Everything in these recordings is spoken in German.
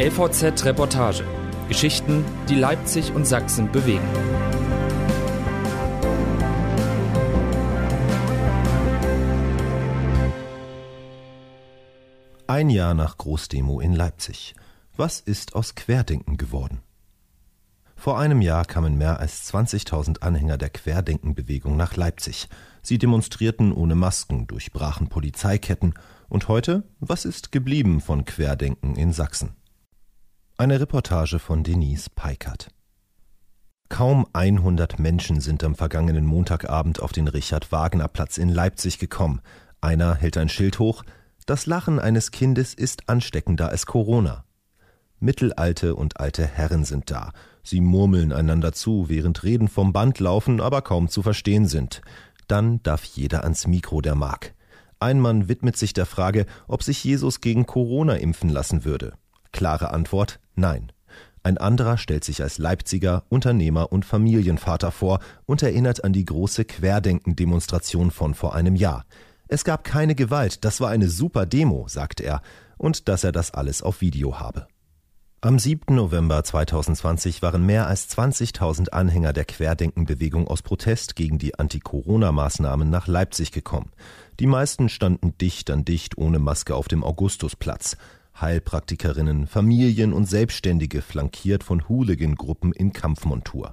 LVZ Reportage. Geschichten, die Leipzig und Sachsen bewegen. Ein Jahr nach Großdemo in Leipzig. Was ist aus Querdenken geworden? Vor einem Jahr kamen mehr als 20.000 Anhänger der Querdenkenbewegung nach Leipzig. Sie demonstrierten ohne Masken, durchbrachen Polizeiketten. Und heute, was ist geblieben von Querdenken in Sachsen? Eine Reportage von Denise Peikert. Kaum 100 Menschen sind am vergangenen Montagabend auf den Richard-Wagner-Platz in Leipzig gekommen. Einer hält ein Schild hoch: Das Lachen eines Kindes ist ansteckender als Corona. Mittelalte und alte Herren sind da. Sie murmeln einander zu, während Reden vom Band laufen, aber kaum zu verstehen sind. Dann darf jeder ans Mikro, der mag. Ein Mann widmet sich der Frage, ob sich Jesus gegen Corona impfen lassen würde. Klare Antwort Nein. Ein anderer stellt sich als Leipziger, Unternehmer und Familienvater vor und erinnert an die große Querdenken-Demonstration von vor einem Jahr. Es gab keine Gewalt, das war eine super Demo, sagt er, und dass er das alles auf Video habe. Am 7. November 2020 waren mehr als 20.000 Anhänger der Querdenkenbewegung aus Protest gegen die Anti-Corona-Maßnahmen nach Leipzig gekommen. Die meisten standen dicht an dicht ohne Maske auf dem Augustusplatz. Heilpraktikerinnen, Familien und Selbstständige flankiert von Hooligan-Gruppen in Kampfmontur.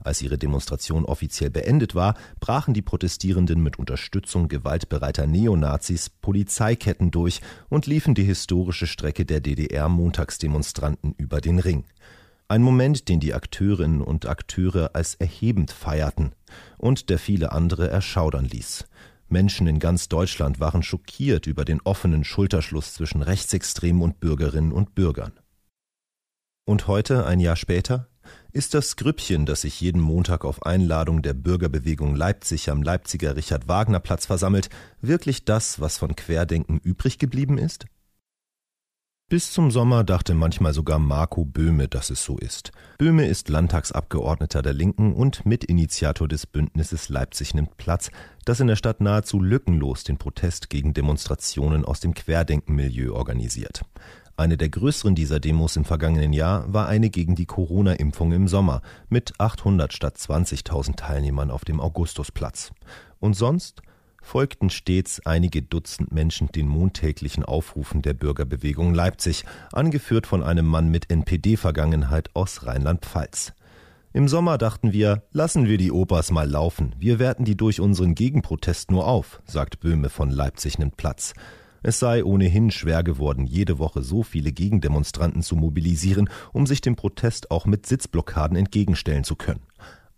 Als ihre Demonstration offiziell beendet war, brachen die Protestierenden mit Unterstützung gewaltbereiter Neonazis Polizeiketten durch und liefen die historische Strecke der DDR-Montagsdemonstranten über den Ring. Ein Moment, den die Akteurinnen und Akteure als erhebend feierten und der viele andere erschaudern ließ. Menschen in ganz Deutschland waren schockiert über den offenen Schulterschluss zwischen Rechtsextremen und Bürgerinnen und Bürgern. Und heute, ein Jahr später, ist das Grüppchen, das sich jeden Montag auf Einladung der Bürgerbewegung Leipzig am Leipziger Richard Wagner Platz versammelt, wirklich das, was von Querdenken übrig geblieben ist? Bis zum Sommer dachte manchmal sogar Marco Böhme, dass es so ist. Böhme ist Landtagsabgeordneter der Linken und Mitinitiator des Bündnisses Leipzig nimmt Platz, das in der Stadt nahezu lückenlos den Protest gegen Demonstrationen aus dem Querdenkenmilieu organisiert. Eine der größeren dieser Demos im vergangenen Jahr war eine gegen die Corona-Impfung im Sommer mit 800 statt 20.000 Teilnehmern auf dem Augustusplatz. Und sonst folgten stets einige Dutzend Menschen den montäglichen Aufrufen der Bürgerbewegung Leipzig, angeführt von einem Mann mit NPD-Vergangenheit aus Rheinland-Pfalz. Im Sommer dachten wir, lassen wir die Opas mal laufen, wir werten die durch unseren Gegenprotest nur auf, sagt Böhme von Leipzig nimmt Platz. Es sei ohnehin schwer geworden, jede Woche so viele Gegendemonstranten zu mobilisieren, um sich dem Protest auch mit Sitzblockaden entgegenstellen zu können.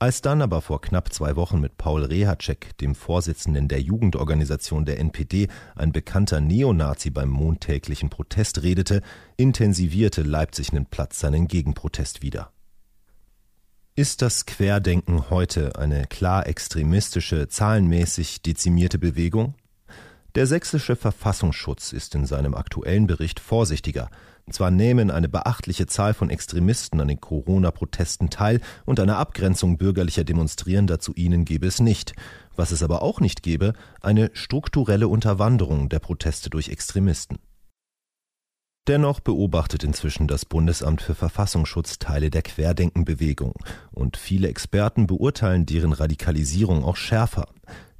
Als dann aber vor knapp zwei Wochen mit Paul Rehacek, dem Vorsitzenden der Jugendorganisation der NPD, ein bekannter Neonazi beim montäglichen Protest redete, intensivierte Leipzig nen Platz seinen Gegenprotest wieder. Ist das Querdenken heute eine klar extremistische, zahlenmäßig dezimierte Bewegung? Der sächsische Verfassungsschutz ist in seinem aktuellen Bericht vorsichtiger, zwar nehmen eine beachtliche Zahl von Extremisten an den Corona-Protesten teil und eine Abgrenzung bürgerlicher Demonstrierender zu ihnen gebe es nicht. Was es aber auch nicht gebe, eine strukturelle Unterwanderung der Proteste durch Extremisten. Dennoch beobachtet inzwischen das Bundesamt für Verfassungsschutz Teile der Querdenkenbewegung und viele Experten beurteilen deren Radikalisierung auch schärfer.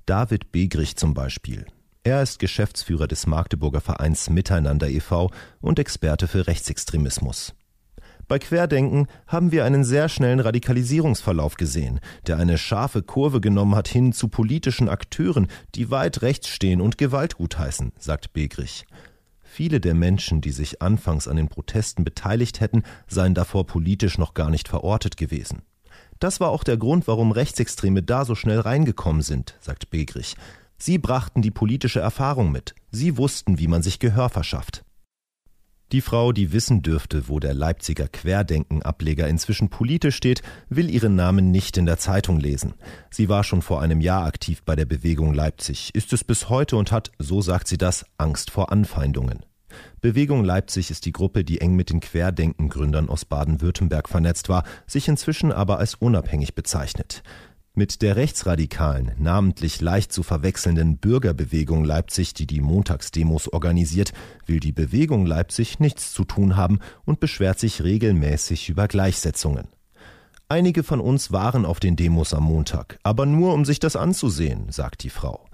David Begrich zum Beispiel, er ist Geschäftsführer des Magdeburger Vereins Miteinander e.V. und Experte für Rechtsextremismus. Bei Querdenken haben wir einen sehr schnellen Radikalisierungsverlauf gesehen, der eine scharfe Kurve genommen hat hin zu politischen Akteuren, die weit rechts stehen und Gewalt gutheißen, sagt Begrich. Viele der Menschen, die sich anfangs an den Protesten beteiligt hätten, seien davor politisch noch gar nicht verortet gewesen. Das war auch der Grund, warum Rechtsextreme da so schnell reingekommen sind, sagt Begrich. Sie brachten die politische Erfahrung mit. Sie wussten, wie man sich Gehör verschafft. Die Frau, die wissen dürfte, wo der Leipziger Querdenken-Ableger inzwischen politisch steht, will ihren Namen nicht in der Zeitung lesen. Sie war schon vor einem Jahr aktiv bei der Bewegung Leipzig, ist es bis heute und hat, so sagt sie das, Angst vor Anfeindungen. Bewegung Leipzig ist die Gruppe, die eng mit den Querdenken-Gründern aus Baden-Württemberg vernetzt war, sich inzwischen aber als unabhängig bezeichnet. Mit der rechtsradikalen, namentlich leicht zu verwechselnden Bürgerbewegung Leipzig, die die Montagsdemos organisiert, will die Bewegung Leipzig nichts zu tun haben und beschwert sich regelmäßig über Gleichsetzungen. Einige von uns waren auf den Demos am Montag, aber nur um sich das anzusehen, sagt die Frau.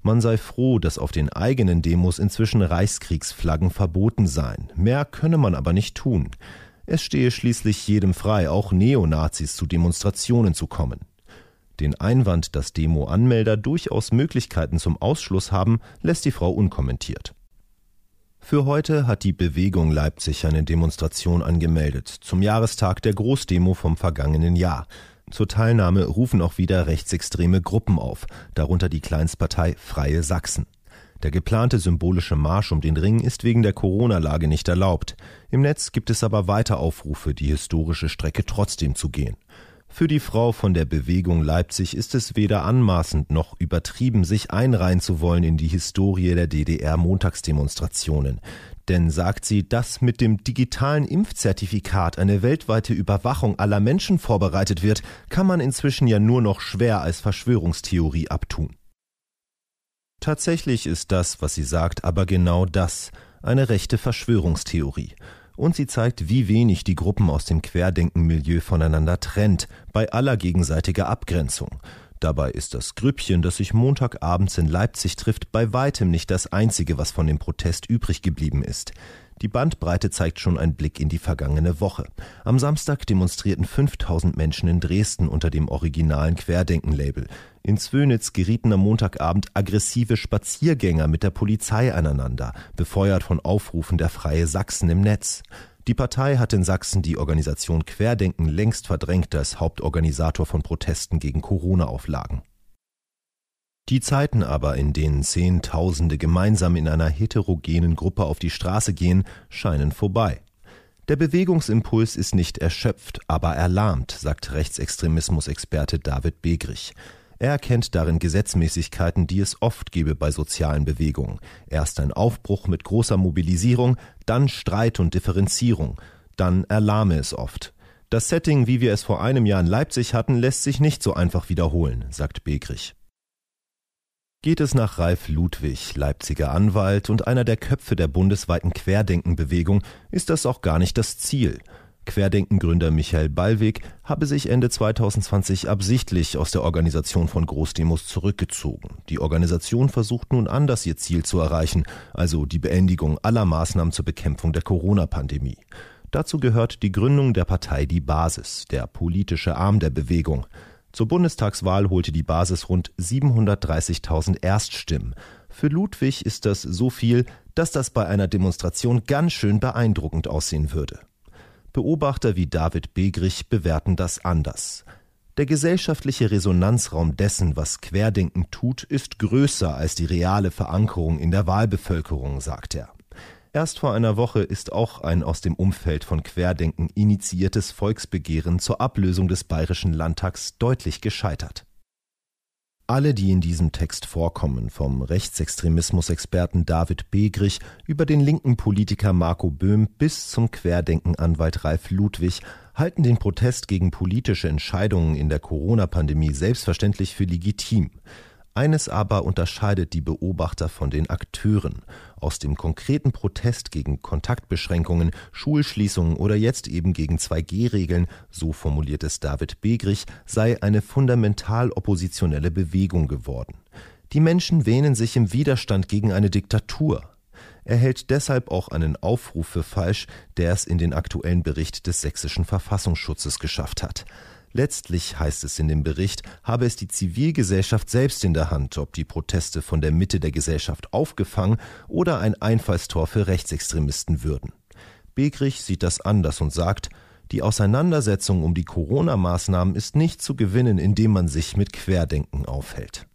Man sei froh, dass auf den eigenen Demos inzwischen Reichskriegsflaggen verboten seien. Mehr könne man aber nicht tun. Es stehe schließlich jedem frei, auch Neonazis zu Demonstrationen zu kommen. Den Einwand, dass Demo-Anmelder durchaus Möglichkeiten zum Ausschluss haben, lässt die Frau unkommentiert. Für heute hat die Bewegung Leipzig eine Demonstration angemeldet, zum Jahrestag der Großdemo vom vergangenen Jahr. Zur Teilnahme rufen auch wieder rechtsextreme Gruppen auf, darunter die Kleinstpartei Freie Sachsen. Der geplante symbolische Marsch um den Ring ist wegen der Corona-Lage nicht erlaubt. Im Netz gibt es aber weiter Aufrufe, die historische Strecke trotzdem zu gehen. Für die Frau von der Bewegung Leipzig ist es weder anmaßend noch übertrieben, sich einreihen zu wollen in die Historie der DDR-Montagsdemonstrationen. Denn sagt sie, dass mit dem digitalen Impfzertifikat eine weltweite Überwachung aller Menschen vorbereitet wird, kann man inzwischen ja nur noch schwer als Verschwörungstheorie abtun. Tatsächlich ist das, was sie sagt, aber genau das, eine rechte Verschwörungstheorie und sie zeigt, wie wenig die Gruppen aus dem Querdenkenmilieu voneinander trennt, bei aller gegenseitiger Abgrenzung. Dabei ist das Grüppchen, das sich Montagabends in Leipzig trifft, bei weitem nicht das einzige, was von dem Protest übrig geblieben ist. Die Bandbreite zeigt schon ein Blick in die vergangene Woche. Am Samstag demonstrierten 5000 Menschen in Dresden unter dem originalen Querdenken-Label. In Zwönitz gerieten am Montagabend aggressive Spaziergänger mit der Polizei aneinander, befeuert von Aufrufen der Freie Sachsen im Netz. Die Partei hat in Sachsen die Organisation Querdenken längst verdrängt als Hauptorganisator von Protesten gegen Corona-Auflagen. Die Zeiten aber, in denen Zehntausende gemeinsam in einer heterogenen Gruppe auf die Straße gehen, scheinen vorbei. Der Bewegungsimpuls ist nicht erschöpft, aber erlahmt, sagt Rechtsextremismusexperte David Begrich. Er erkennt darin Gesetzmäßigkeiten, die es oft gebe bei sozialen Bewegungen. Erst ein Aufbruch mit großer Mobilisierung, dann Streit und Differenzierung, dann erlahme es oft. Das Setting, wie wir es vor einem Jahr in Leipzig hatten, lässt sich nicht so einfach wiederholen, sagt Begrich. Geht es nach Ralf Ludwig, Leipziger Anwalt und einer der Köpfe der bundesweiten Querdenkenbewegung, ist das auch gar nicht das Ziel. Querdenkengründer Michael Ballweg habe sich Ende 2020 absichtlich aus der Organisation von Großdemos zurückgezogen. Die Organisation versucht nun anders ihr Ziel zu erreichen, also die Beendigung aller Maßnahmen zur Bekämpfung der Corona-Pandemie. Dazu gehört die Gründung der Partei Die Basis, der politische Arm der Bewegung. Zur Bundestagswahl holte die Basis rund 730.000 Erststimmen. Für Ludwig ist das so viel, dass das bei einer Demonstration ganz schön beeindruckend aussehen würde. Beobachter wie David Begrich bewerten das anders. Der gesellschaftliche Resonanzraum dessen, was Querdenken tut, ist größer als die reale Verankerung in der Wahlbevölkerung, sagt er. Erst vor einer Woche ist auch ein aus dem Umfeld von Querdenken initiiertes Volksbegehren zur Ablösung des Bayerischen Landtags deutlich gescheitert. Alle, die in diesem Text vorkommen, vom Rechtsextremismus-Experten David Begrich über den linken Politiker Marco Böhm bis zum Querdenkenanwalt Ralf Ludwig, halten den Protest gegen politische Entscheidungen in der Corona-Pandemie selbstverständlich für legitim. Eines aber unterscheidet die Beobachter von den Akteuren. Aus dem konkreten Protest gegen Kontaktbeschränkungen, Schulschließungen oder jetzt eben gegen 2G-Regeln, so formuliert es David Begrich, sei eine fundamental oppositionelle Bewegung geworden. Die Menschen wähnen sich im Widerstand gegen eine Diktatur. Er hält deshalb auch einen Aufruf für falsch, der es in den aktuellen Bericht des sächsischen Verfassungsschutzes geschafft hat. Letztlich heißt es in dem Bericht, habe es die Zivilgesellschaft selbst in der Hand, ob die Proteste von der Mitte der Gesellschaft aufgefangen oder ein Einfallstor für Rechtsextremisten würden. Begrich sieht das anders und sagt, die Auseinandersetzung um die Corona-Maßnahmen ist nicht zu gewinnen, indem man sich mit Querdenken aufhält.